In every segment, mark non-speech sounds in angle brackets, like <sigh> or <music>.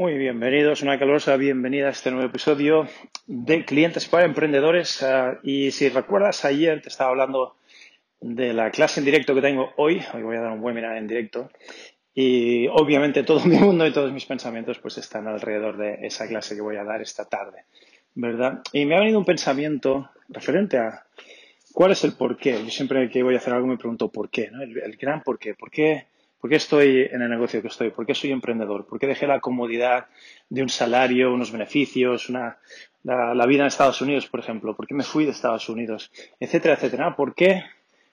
Muy bienvenidos, una calurosa bienvenida a este nuevo episodio de Clientes para Emprendedores. Ah, y si recuerdas, ayer te estaba hablando de la clase en directo que tengo hoy. Hoy voy a dar un webinar en directo. Y obviamente todo <laughs> mi mundo y todos mis pensamientos pues están alrededor de esa clase que voy a dar esta tarde, ¿verdad? Y me ha venido un pensamiento referente a cuál es el porqué. Yo siempre que voy a hacer algo me pregunto por qué, ¿no? El, el gran por qué. ¿Por qué? ¿Por qué estoy en el negocio que estoy? ¿Por qué soy emprendedor? ¿Por qué dejé la comodidad de un salario, unos beneficios, una, la, vida en Estados Unidos, por ejemplo? ¿Por qué me fui de Estados Unidos? Etcétera, etcétera. ¿Por qué,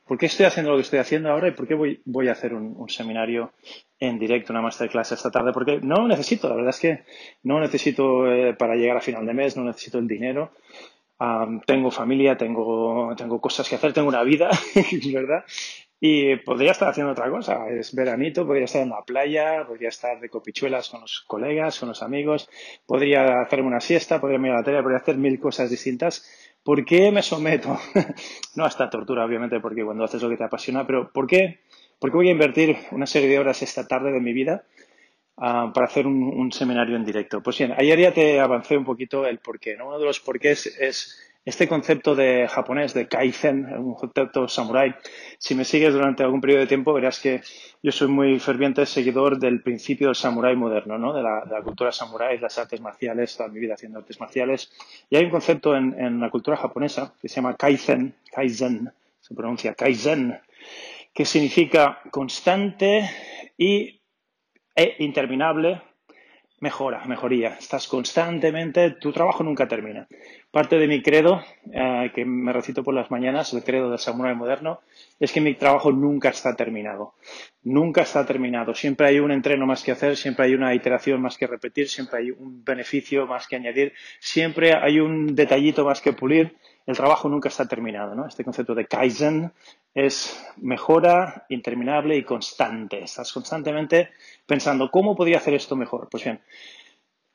por qué estoy haciendo lo que estoy haciendo ahora y por qué voy, voy a hacer un, seminario en directo, una masterclass esta tarde? Porque no lo necesito, la verdad es que no necesito eh, para llegar a final de mes, no necesito el dinero. tengo familia, tengo, tengo cosas que hacer, tengo una vida, <laughs> ¿verdad? Y podría estar haciendo otra cosa, es veranito, podría estar en la playa, podría estar de copichuelas con los colegas, con los amigos, podría hacerme una siesta, podría mirar la tele, podría hacer mil cosas distintas. ¿Por qué me someto? <laughs> no a esta tortura, obviamente, porque cuando haces lo que te apasiona, pero ¿por qué, ¿por qué voy a invertir una serie de horas esta tarde de mi vida uh, para hacer un, seminario en directo? Pues bien, ayer ya te avancé un poquito el por qué. ¿no? Uno de los porqués es este concepto de japonés, de kaizen, un concepto samurai, si me sigues durante algún periodo de tiempo, verás que yo soy muy ferviente seguidor del principio del samurái moderno, ¿no? de, la, cultura samurái, las artes marciales, toda mi vida haciendo artes marciales. Y hay un concepto en, la cultura japonesa que se llama kaizen, kaizen, se pronuncia kaizen, que significa constante y, e interminable mejora, mejoría. Estás constantemente, tu trabajo nunca termina. Parte de mi credo, eh, que me recito por las mañanas, el credo del samurai moderno, es que mi trabajo nunca está terminado. Nunca está terminado. Siempre hay un entreno más que hacer, siempre hay una iteración más que repetir, siempre hay un beneficio más que añadir, siempre hay un detallito más que pulir. El trabajo nunca está terminado. ¿no? Este concepto de Kaizen es mejora interminable y constante. Estás constantemente pensando, ¿cómo podría hacer esto mejor? Pues bien,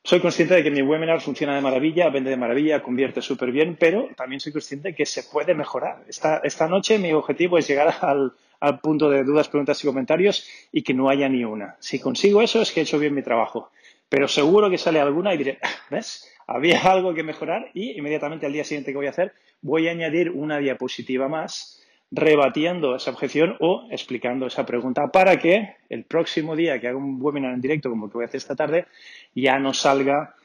soy consciente de que mi webinar funciona de maravilla, vende de maravilla, convierte súper bien, pero también soy consciente de que se puede mejorar. Esta, noche mi objetivo es llegar al, al, punto de dudas, preguntas y comentarios y que no haya ni una. Si consigo eso es que he hecho bien mi trabajo. Pero seguro que sale alguna y diré, <laughs> ¿ves? Había <laughs> algo que mejorar y inmediatamente al día siguiente que voy a hacer voy a añadir una diapositiva más rebatiendo esa objeción o explicando esa pregunta para que el próximo día que haga un webinar en directo como el que voy a hacer esta tarde ya no salga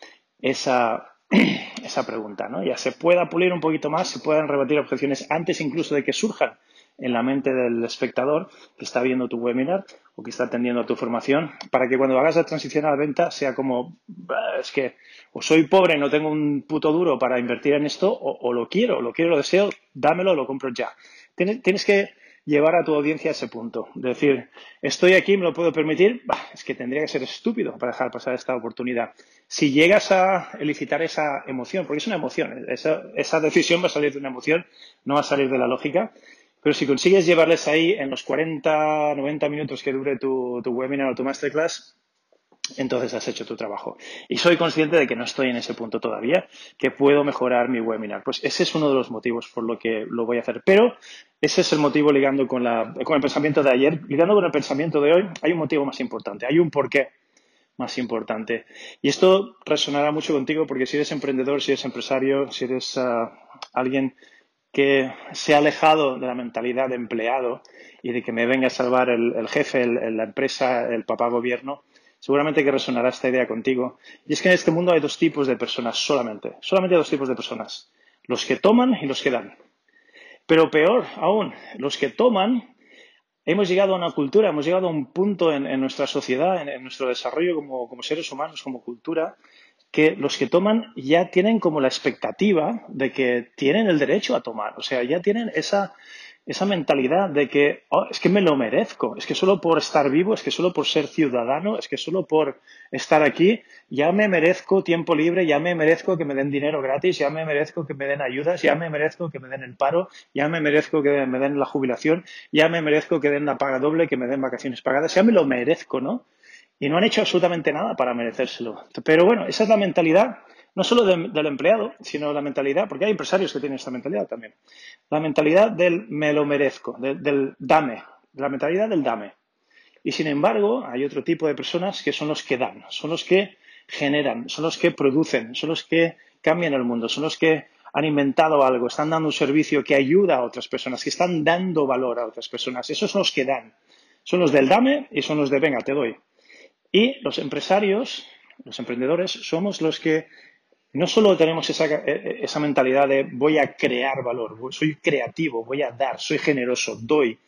esa, <clears throat> esa pregunta, ¿no? Ya se pueda pulir un poquito más, se puedan rebatir objeciones antes incluso de que surjan en la mente del espectador que está viendo tu webinar o que está atendiendo a tu formación, para que cuando hagas la transición a la venta sea como, es que o soy pobre no tengo un puto duro para invertir en esto, o, lo quiero, lo quiero, lo deseo, dámelo, lo compro ya tienes, que llevar a tu audiencia a ese punto. De decir, estoy aquí, me lo puedo permitir, es que tendría que ser estúpido para dejar pasar esta oportunidad. Si llegas a elicitar esa emoción, porque es una emoción, esa, decisión va a salir de una emoción, no va a salir de la lógica, pero si consigues llevarles ahí en los 40, 90 minutos que dure tu, tu webinar o tu masterclass, entonces has hecho tu trabajo. Y soy consciente de que no estoy en ese punto todavía, que puedo mejorar mi webinar. Pues ese es uno de los motivos por lo que lo voy a hacer. Pero ese es el motivo ligando con, la, con el pensamiento de ayer. Ligando con el pensamiento de hoy, hay un motivo más importante, hay un porqué más importante. Y esto resonará mucho contigo porque si eres emprendedor, si eres empresario, si eres ah, alguien que se ha alejado de la mentalidad de empleado y de que me venga a salvar el, jefe, la empresa, el papá gobierno, seguramente que resonará esta idea contigo. Y es que en este mundo hay dos tipos de personas solamente. Solamente dos tipos de personas. Los que toman y los que dan. Pero peor aún, los que toman, hemos llegado a una cultura, hemos llegado a un punto en, nuestra sociedad, en, nuestro desarrollo como, como seres humanos, como cultura, que los que toman ya tienen como la expectativa de que tienen el derecho a tomar. O sea, ya tienen esa, esa mentalidad de que oh, es que me lo merezco, es que solo por estar vivo, es que solo por ser ciudadano, es que solo por estar aquí, ya me merezco tiempo libre, ya me merezco que me den dinero gratis, ya me merezco que me den ayudas, ya me merezco que me den el paro, ya me merezco que me den la jubilación, ya me merezco que den la paga doble, que me den vacaciones pagadas, ya me lo merezco, ¿no? Y no han hecho absolutamente nada para merecérselo. Pero bueno, esa es la mentalidad no solo del empleado, sino la mentalidad, porque hay empresarios que tienen esta mentalidad también, la mentalidad del me lo merezco, del, dame, la mentalidad del dame. Y sin embargo, hay otro tipo de personas que son los que dan, son los que generan, son los que producen, son los que cambian el mundo, son los que han inventado algo, están dando un servicio que ayuda a otras personas, que están dando valor a otras personas. Esos son los que dan. Son los del dame y son los de venga, te doy. Y los empresarios, los emprendedores, somos los que no solo tenemos esa, eh, eh, esa, mentalidad de voy a crear valor, soy creativo, voy a dar, soy generoso, doy,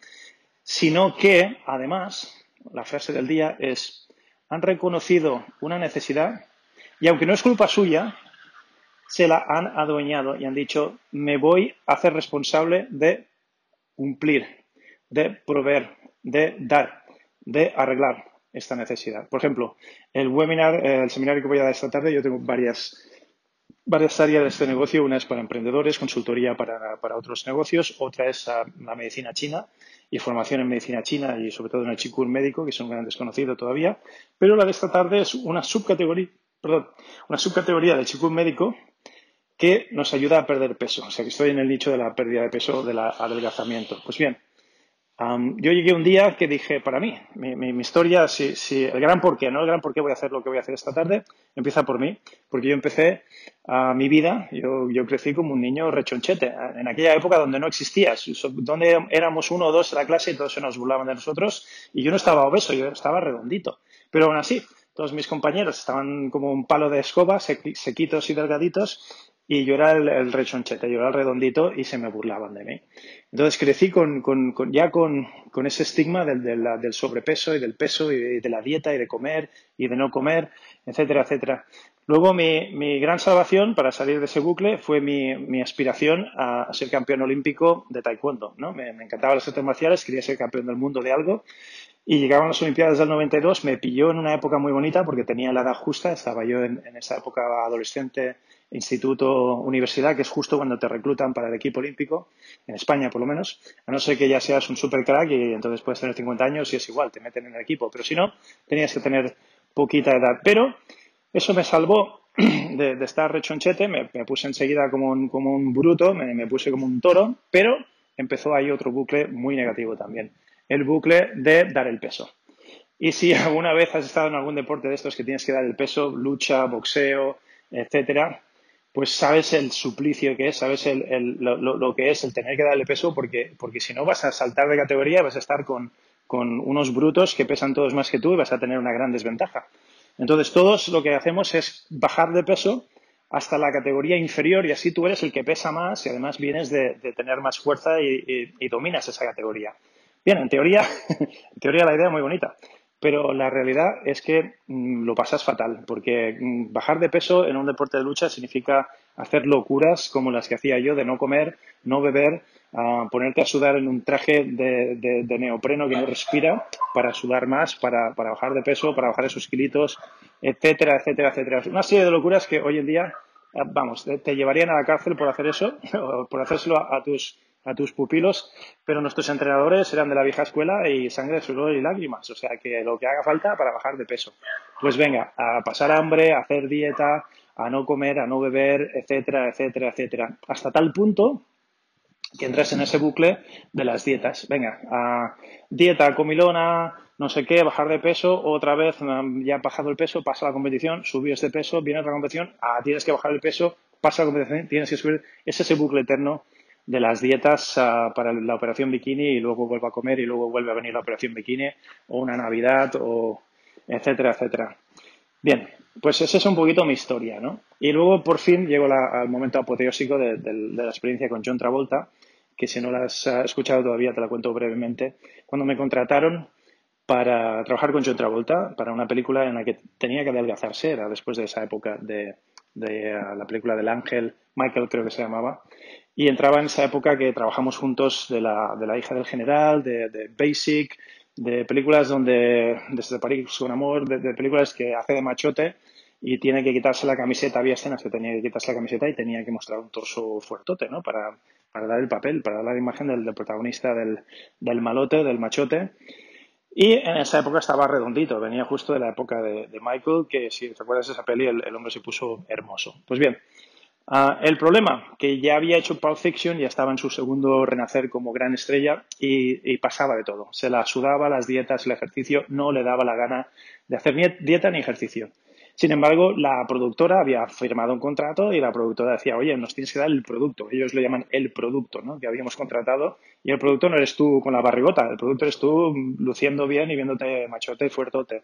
sino que además la frase del día es han reconocido una necesidad y aunque no es culpa suya, se la han adueñado y han dicho me voy a hacer responsable de cumplir, de proveer, de dar, de arreglar esta necesidad. Por ejemplo, el webinar, el seminario que voy a dar esta tarde, yo tengo varias varias áreas de este negocio. Una es para emprendedores, consultoría para, otros negocios. Otra es la medicina china y formación en medicina china y sobre todo en el Qigong médico, que es un gran desconocido todavía. Pero la de esta tarde es una subcategoría, perdón, una subcategoría del Qigong médico que nos ayuda a perder peso. O sea que estoy en el nicho de la pérdida de peso, del adelgazamiento. Pues bien, yo llegué un día que dije, para mí, mi, historia, si, el gran porqué, ¿no? El gran porqué voy a hacer lo que voy a hacer esta tarde, empieza por mí, porque yo empecé a mi vida, yo, yo, crecí como un niño rechonchete, en aquella época donde no existías, donde éramos uno o dos en la clase y todos se nos burlaban de nosotros, y yo no estaba obeso, yo estaba redondito. Pero aún así, todos mis compañeros estaban como un palo de escoba, sequitos y delgaditos, y yo era el, rechonchete, yo era el redondito y se me burlaban de mí. Entonces crecí con, con, ya con, con, ese estigma del, del, sobrepeso y del peso y de, la dieta y de comer y de no comer, etcétera, etcétera. Luego mi, mi gran salvación para salir de ese bucle fue mi, mi aspiración a, ser campeón olímpico de taekwondo. ¿no? Me, me encantaban las artes marciales, quería ser campeón del mundo de algo y llegaban las Olimpiadas del 92, me pilló en una época muy bonita porque tenía la edad justa, estaba yo en, en esa época adolescente instituto, universidad, que es justo cuando te reclutan para el equipo olímpico, en España por lo menos, a no ser que ya seas un super crack y entonces puedes tener 50 años y es igual, te meten en el equipo, pero si no, tenías que tener poquita edad. Pero eso me salvó <clears throat> de, estar rechonchete, me, puse enseguida como un, como un bruto, me puse como un toro, pero empezó ahí otro bucle muy negativo también, el bucle de dar el peso. Y si <laughs> alguna vez has estado en algún deporte de estos que tienes que dar el peso, lucha, boxeo, etcétera, pues sabes el suplicio que es, sabes lo, que es el tener que darle peso, porque, porque si no vas a saltar de categoría, vas a estar con, con unos brutos que pesan todos más que tú y vas a tener una gran desventaja. Entonces, todos lo que hacemos es bajar de peso hasta la categoría inferior y así tú eres el que pesa más y además vienes de, tener más fuerza y, y, dominas esa categoría. Bien, en teoría, <laughs> en teoría la idea es muy bonita, pero la realidad es que mm, lo pasas fatal, porque mm, bajar de peso en un deporte de lucha significa hacer locuras como las que hacía yo de no comer, no beber, ponerte a sudar en un traje de, neopreno que no respira para sudar más, para, bajar de peso, para bajar esos kilitos, etcétera, etcétera, etcétera. Una serie de locuras que hoy en día, ah, vamos, te llevarían a la cárcel por hacer eso, <laughs> por hacérselo a tus a tus pupilos, pero nuestros entrenadores eran de la vieja escuela y sangre, sudor y lágrimas, o sea que lo que haga falta para bajar de peso. Pues venga, a pasar hambre, a hacer dieta, a no comer, a no beber, etcétera, etcétera, etcétera, hasta tal punto que entras en ese bucle de las dietas. Venga, a dieta, comilona, no sé qué, bajar de peso, otra vez ya has bajado el peso, pasa la competición, subes de peso, viene otra competición, ah, tienes que bajar el peso, pasa la competición, tienes que subir, es ese bucle eterno de las dietas ah, para la operación bikini y luego vuelve a comer y luego vuelve a venir la operación bikini o una Navidad o etcétera, etcétera. Bien, pues esa es un poquito mi historia, ¿no? Y luego por fin llego al momento apoteósico de, la experiencia con John Travolta, que si no la has escuchado todavía te la cuento brevemente. Cuando me contrataron para trabajar con John Travolta para una película en la que tenía que adelgazarse, era después de esa época de de la película del ángel, Michael creo que se llamaba, y entraba en esa época que trabajamos juntos de la, de la hija del general, de, Basic, de películas donde, desde París un amor, de, películas que hace de machote y tiene que quitarse la camiseta, había escenas que tenía que quitarse la camiseta y tenía que mostrar un torso fuertote, ¿no? Para, para dar el papel, para dar la imagen del, protagonista del, del, malote, del machote. Y en esa época estaba redondito, venía justo de la época de, Michael, que si recuerdas esa peli, el, hombre se puso hermoso. Pues bien, ah, el problema, que ya había hecho Pulp Fiction, ya estaba en su segundo renacer como gran estrella y, pasaba de todo. Se la sudaba, las dietas, el ejercicio, no le daba la gana de hacer ni dieta ni ejercicio. Sin embargo, la productora había firmado un contrato y la productora decía, oye, nos tienes que dar el producto. Ellos lo llaman el producto, ¿no? Que habíamos contratado. Y el producto no eres tú con la barrigota, el producto eres tú luciendo bien y viéndote machote fuertote.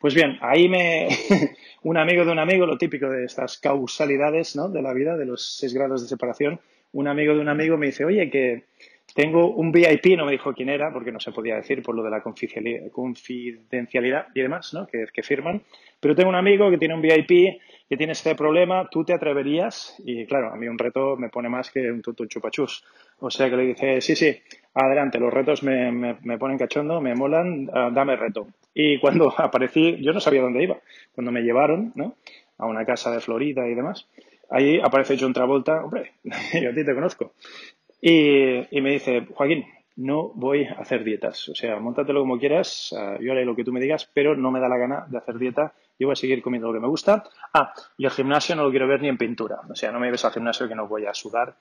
Pues bien, ahí me, <laughs> un amigo de un amigo, lo típico de estas causalidades, ¿no? De la vida, de los seis grados de separación, un amigo de un amigo me dice, oye, que tengo un VIP, no me dijo quién era, porque no se podía decir por lo de la confidencialidad y demás, ¿no? Que, que firman. Pero tengo un amigo que tiene un VIP, que tiene este problema, ¿tú te atreverías? Y claro, a mí un reto me pone más que un tuto chupachus. O sea que le dice, sí, sí, adelante, los retos me, me, ponen cachondo, me molan, ah, dame reto. Y cuando <laughs> aparecí, yo no sabía dónde iba. Cuando me llevaron, ¿no? A una casa de Florida y demás, ahí aparece John Travolta, hombre, <laughs> yo a ti te conozco. Y, y me dice, Joaquín, no voy a hacer dietas. O sea, montatelo como quieras, ah, yo haré lo que tú me digas, pero no me da la gana de hacer dieta yo voy a seguir comiendo lo que me gusta. Ah, y el gimnasio no lo quiero ver ni en pintura. O sea, no me ves al gimnasio que no voy a sudar.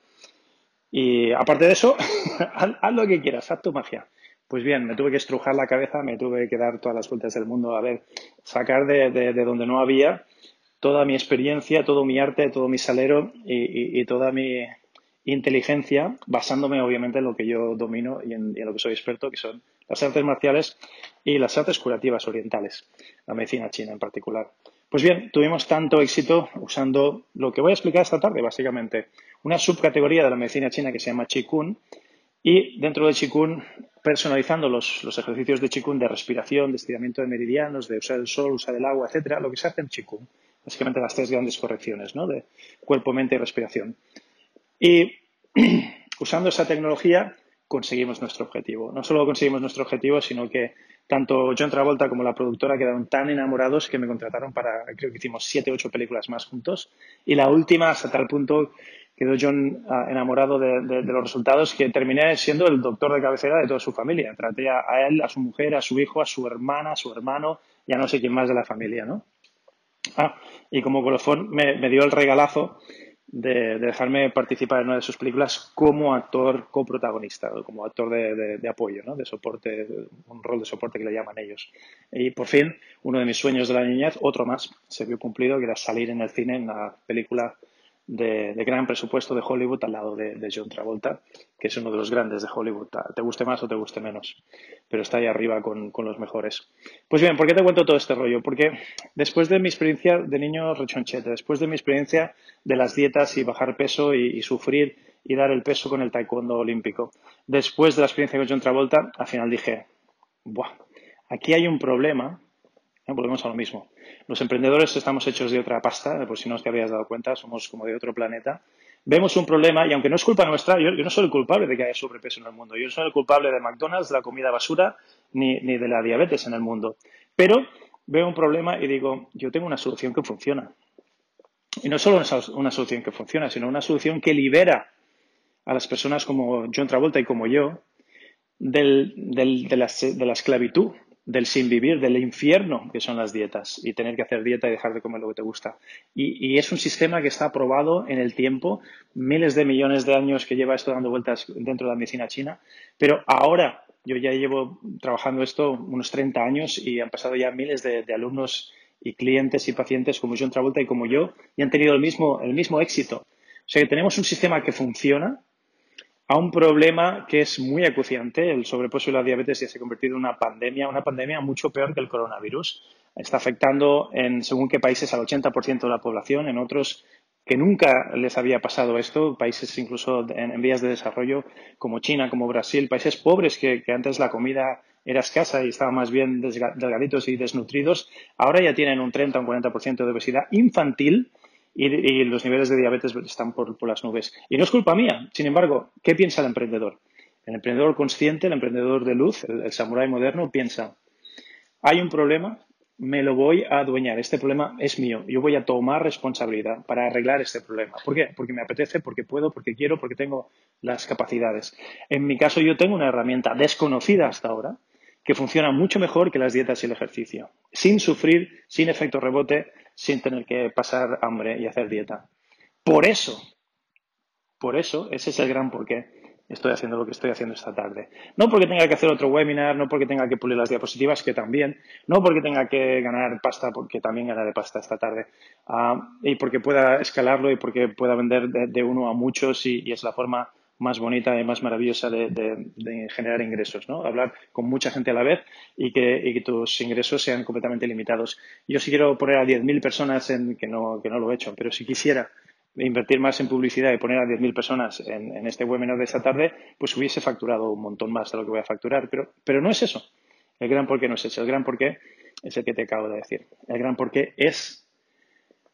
Y aparte de eso, <laughs> haz, lo que quieras, haz tu magia. Pues bien, me tuve que estrujar la cabeza, me tuve que dar todas las vueltas del mundo, a ver, sacar de, donde no había toda mi experiencia, todo mi arte, todo mi salero y, toda mi inteligencia, basándome obviamente en lo que yo domino y en, lo que soy experto, que son las artes marciales y las artes curativas orientales, la medicina china en particular. Pues bien, tuvimos tanto éxito usando lo que voy a explicar esta tarde, básicamente, una subcategoría de la medicina china que se llama Qigong y dentro de Qigong personalizando los, ejercicios de Qigong de respiración, de estiramiento de meridianos, de usar el sol, usar el agua, etcétera, lo que se hace en Qigong. Básicamente las tres grandes correcciones, ¿no? De cuerpo, mente y respiración. Y <clears throat> usando esa tecnología conseguimos nuestro objetivo. No solo conseguimos nuestro objetivo, sino que tanto John Travolta como la productora quedaron tan enamorados que me contrataron para, creo que hicimos siete, ocho películas más juntos. Y la última, hasta tal punto, quedó John ah, enamorado de, los resultados que terminé siendo el doctor de cabecera de toda su familia. Traté a, él, a su mujer, a su hijo, a su hermana, a su hermano, ya no sé quién más de la familia, ¿no? Ah, y como colofón me, me dio el regalazo de, dejarme participar en una de sus películas como actor coprotagonista, como actor de, apoyo, ¿no? de soporte, un rol de soporte que le llaman ellos. Y por fin, uno de mis sueños de la niñez, otro más, se vio cumplido, que era salir en el cine en la película de, gran presupuesto de Hollywood al lado de, John Travolta, que es uno de los grandes de Hollywood. Te guste más o te guste menos, pero está ahí arriba con, los mejores. Pues bien, ¿por qué te cuento todo este rollo? Porque después de mi experiencia de niño rechonchete, después de mi experiencia de las dietas y bajar peso y, sufrir y dar el peso con el taekwondo olímpico, después de la experiencia con John Travolta, al final dije, Buah, aquí hay un problema, volvemos a lo mismo los emprendedores estamos hechos de otra pasta, por si no te habías dado cuenta, somos como de otro planeta. Vemos un problema y aunque no es culpa nuestra, yo, no soy el culpable de que haya sobrepeso en el mundo. Yo no soy el culpable de McDonald's, de la comida basura, ni, de la diabetes en el mundo. Pero veo un problema y digo, yo tengo una solución que funciona. Y no solo una solución que funciona, sino una solución que libera a las personas como John Travolta y como yo de, de la esclavitud del sin vivir, del infierno que son las dietas y tener que hacer dieta y dejar de comer lo que te gusta. Y, es un sistema que está aprobado en el tiempo, miles de millones de años que lleva esto dando vueltas dentro de la medicina china, pero ahora yo ya llevo trabajando esto unos 30 años y han pasado ya miles de, alumnos y clientes y pacientes como John Travolta y como yo y han tenido el mismo, el mismo éxito. O sea que tenemos un sistema que funciona, a un problema que es muy acuciante. El sobrepeso y la diabetes ya se ha convertido en una pandemia, una pandemia mucho peor que el coronavirus. Está afectando en según qué países al 80% de la población, en otros que nunca les había pasado esto, países incluso en, vías de desarrollo como China, como Brasil, países pobres que, antes la comida era escasa y estaban más bien delgaditos y desnutridos, ahora ya tienen un 30 o un 40% de obesidad infantil y, los niveles de diabetes están por, las nubes. Y no es culpa mía. Sin embargo, ¿qué piensa el emprendedor? El emprendedor consciente, el emprendedor de luz, el, el samurái moderno, piensa, hay un problema, me lo voy a adueñar. Este problema es mío. Yo voy a tomar responsabilidad para arreglar este problema. ¿Por qué? Porque me apetece, porque puedo, porque quiero, porque tengo las capacidades. En mi caso, yo tengo una herramienta desconocida hasta ahora que funciona mucho mejor que las dietas y el ejercicio, sin sufrir, sin efecto rebote, sin tener que pasar hambre y hacer dieta. Por eso, por eso, ese es el gran porqué estoy haciendo lo que estoy haciendo esta tarde. No porque tenga que hacer otro webinar, no porque tenga que pulir las diapositivas, que también, no porque tenga que ganar pasta, porque también ganaré pasta esta tarde, ah, y porque pueda escalarlo y porque pueda vender de, uno a muchos y, es la forma más bonita y más maravillosa de, generar ingresos, ¿no? Hablar con mucha gente a la vez y que, tus ingresos sean completamente limitados. Yo sí quiero poner a 10.000 personas en, que no, que no lo he hecho, pero si quisiera invertir más en publicidad y poner a 10.000 personas en, este webinar de esta tarde, pues hubiese facturado un montón más de lo que voy a facturar. Pero, pero no es eso. El gran porqué no es eso. El gran porqué es el que te acabo de decir. El gran porqué es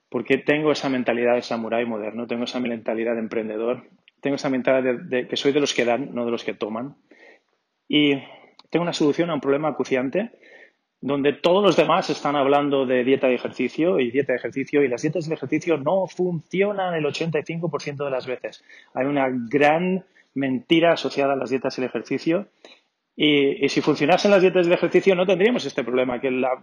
porque tengo esa mentalidad de samurái moderno, tengo esa mentalidad de emprendedor, tengo esa mentalidad de, que soy de los que dan, no de los que toman. Y tengo una solución a un problema acuciante donde todos los demás están hablando de dieta y ejercicio y dieta y ejercicio y las dietas de ejercicio no funcionan el 85% de las veces. Hay una gran mentira asociada a las dietas y el ejercicio y, si funcionasen las dietas de ejercicio no tendríamos este problema, que la,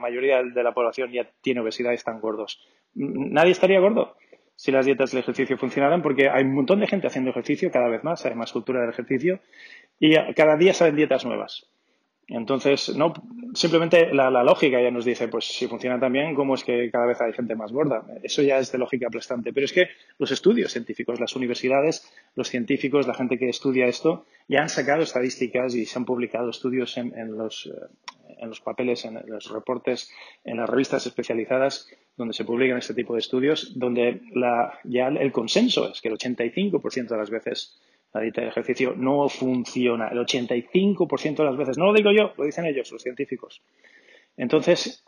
mayoría de la población ya tiene obesidad y están gordos. Nadie estaría gordo si las dietas del ejercicio funcionaran porque hay un montón de gente haciendo ejercicio cada vez más, hay más cultura del ejercicio y cada día salen dietas nuevas. Entonces, no, simplemente la, lógica ya nos dice, pues si funciona tan bien, ¿cómo es que cada vez hay gente más gorda? Eso ya es de lógica aplastante. Pero es que los estudios científicos, las universidades, los científicos, la gente que estudia esto, ya han sacado estadísticas y se han publicado estudios en, los, eh, en los papeles, en los reportes, en las revistas especializadas donde se publican este tipo de estudios, donde la, ya el consenso es que el 85% de las veces la dieta de ejercicio no funciona el 85% de las veces. No lo digo yo, lo dicen ellos, los científicos. Entonces,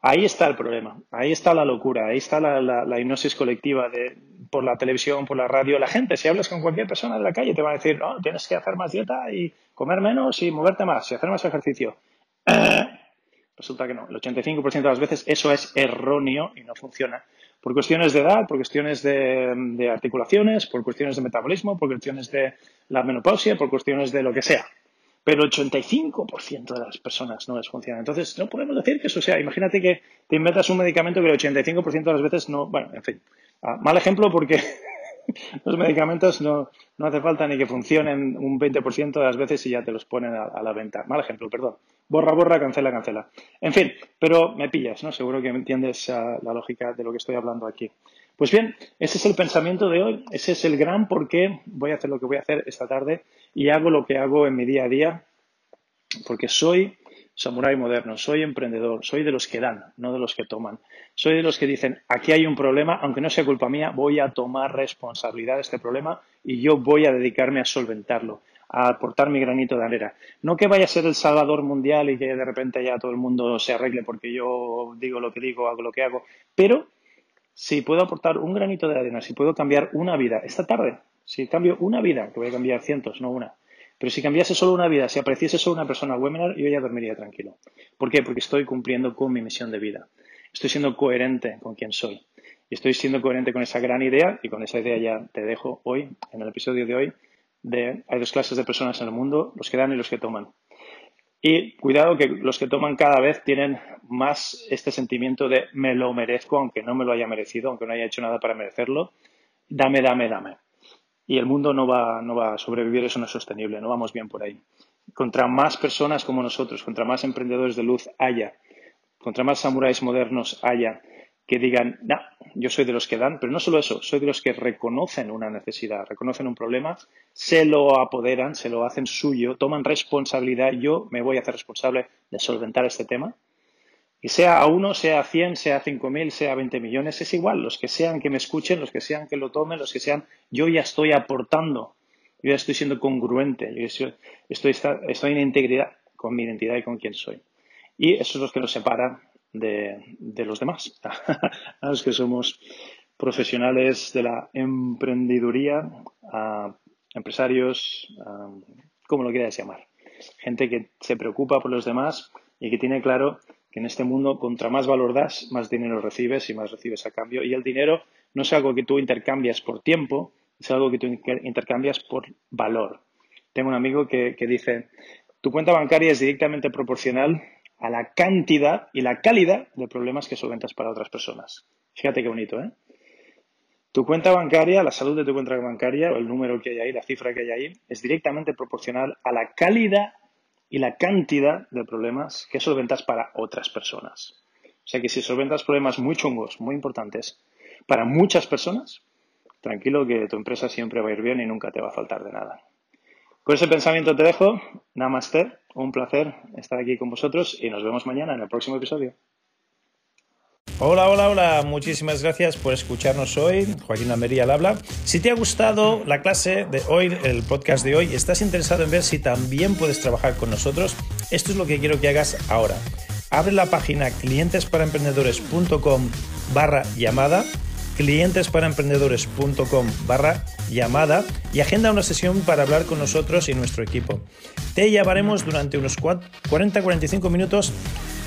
ahí está el problema, ahí está la locura, ahí está la, hipnosis colectiva de, por la televisión, por la radio. La gente, si hablas con cualquier persona de la calle, te va a decir, no, tienes que hacer más dieta y comer menos y moverte más y hacer más ejercicio. <clears throat> Resulta que no, el 85% de las veces eso es erróneo y no funciona por cuestiones de edad, por cuestiones de, articulaciones, por cuestiones de metabolismo, por cuestiones de la menopausia, por cuestiones de lo que sea. Pero el 85% de las personas no les funciona. Entonces, no podemos decir que eso sea. Imagínate que te inventas un medicamento que el 85% de las veces no. Bueno, en fin. Ah, mal ejemplo porque <laughs> los medicamentos no, no, hace falta ni que funcionen un 20% de las veces y ya te los ponen a, la venta. Mal ejemplo, perdón. Borra, borra, cancela, cancela. En fin, pero me pillas, ¿no? Seguro que entiendes uh, la lógica de lo que estoy hablando aquí. Pues bien, ese es el pensamiento de hoy, ese es el gran por qué voy a hacer lo que voy a hacer esta tarde y hago lo que hago en mi día a día, porque soy samurái moderno, soy emprendedor, soy de los que dan, no de los que toman. Soy de los que dicen, aquí hay un problema, aunque no sea culpa mía, voy a tomar responsabilidad de este problema y yo voy a dedicarme a solventarlo, a aportar mi granito de arena. No que vaya a ser el salvador mundial y que de repente ya todo el mundo se arregle porque yo digo lo que digo, hago lo que hago, pero si puedo aportar un granito de arena, si puedo cambiar una vida esta tarde, si cambio una vida, que voy a cambiar cientos, no una, pero si cambiase solo una vida, si apareciese solo una persona al webinar, yo ya dormiría tranquilo. ¿Por qué? Porque estoy cumpliendo con mi misión de vida. Estoy siendo coherente con quien soy. Y estoy siendo coherente con esa gran idea, y con esa idea ya te dejo hoy, en el episodio de hoy, de hay dos clases de personas en el mundo, los que dan y los que toman. Y cuidado que los que toman cada vez tienen más este sentimiento de me lo merezco, aunque no me lo haya merecido, aunque no haya hecho nada para merecerlo. Dame, dame, dame y el mundo no va, no va a sobrevivir, eso no es sostenible, no vamos bien por ahí. Contra más personas como nosotros, contra más emprendedores de luz haya, contra más samuráis modernos haya, que digan, no, yo soy de los que dan, pero no solo eso, soy de los que reconocen una necesidad, reconocen un problema, se lo apoderan, se lo hacen suyo, toman responsabilidad, yo me voy a hacer responsable de solventar este tema y sea a uno, sea a cien, sea a cinco mil, sea a veinte millones, es igual. Los que sean que me escuchen, los que sean que lo tomen, los que sean, yo ya estoy aportando. Yo ya estoy siendo congruente. Yo estoy, estoy, en integridad con mi identidad y con quién soy. Y eso es lo que nos separa de, de los demás, a <laughs> los que somos profesionales de la emprendeduría, a empresarios, como lo quieras llamar. Gente que se preocupa por los demás y que tiene claro que en este mundo, contra más valor das, más dinero recibes y más recibes a cambio. Y el dinero no es algo que tú intercambias por tiempo, es algo que tú intercambias por valor. Tengo un amigo que, que dice, tu cuenta bancaria es directamente proporcional a la cantidad y la calidad de problemas que solventas para otras personas. Fíjate qué bonito, ¿eh? Tu cuenta bancaria, la salud de tu cuenta bancaria, o el número que hay ahí, la cifra que hay ahí, es directamente proporcional a la calidad y la cantidad de problemas que solventas para otras personas. O sea que si solventas problemas muy chungos, muy importantes, para muchas personas, tranquilo que tu empresa siempre va a ir bien y nunca te va a faltar de nada. Con ese pensamiento te dejo. Namaste. Un placer estar aquí con vosotros y nos vemos mañana en el próximo episodio. Hola, hola, hola. Muchísimas gracias por escucharnos hoy. Joaquín Almería al habla. Si te ha gustado la clase de hoy, el podcast de hoy, estás interesado en ver si también puedes trabajar con nosotros, esto es lo que quiero que hagas ahora. Abre la página clientesparaemprendedores.com barra llamada clientesparaemprendedores.com barra llamada y agenda una sesión para hablar con nosotros y nuestro equipo. Te llamaremos durante unos 40-45 minutos.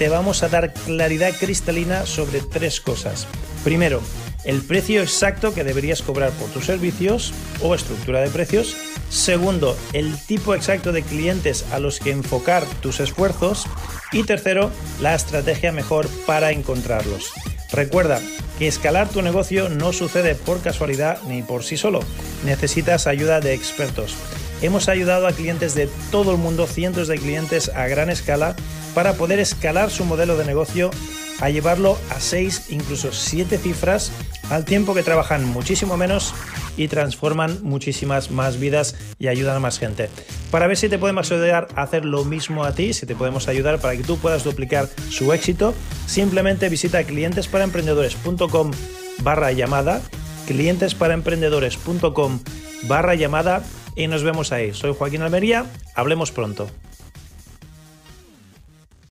Te vamos a dar claridad cristalina sobre tres cosas. Primero, el precio exacto que deberías cobrar por tus servicios o estructura de precios. Segundo, el tipo exacto de clientes a los que enfocar tus esfuerzos. Y tercero, la estrategia mejor para encontrarlos. Recuerda que escalar tu negocio no sucede por casualidad ni por sí solo. Necesitas ayuda de expertos. Hemos ayudado a clientes de todo el mundo, cientos de clientes a gran escala, para poder escalar su modelo de negocio a llevarlo a 6, incluso 7 cifras, al tiempo que trabajan muchísimo menos y transforman muchísimas más vidas y ayudan a más gente. Para ver si te podemos ayudar a hacer lo mismo a ti, si te podemos ayudar para que tú puedas duplicar su éxito, simplemente visita clientesparaemprendedores.com barra llamada, clientesparaemprendedores.com barra llamada y nos vemos ahí. Soy Joaquín Almería, hablemos pronto.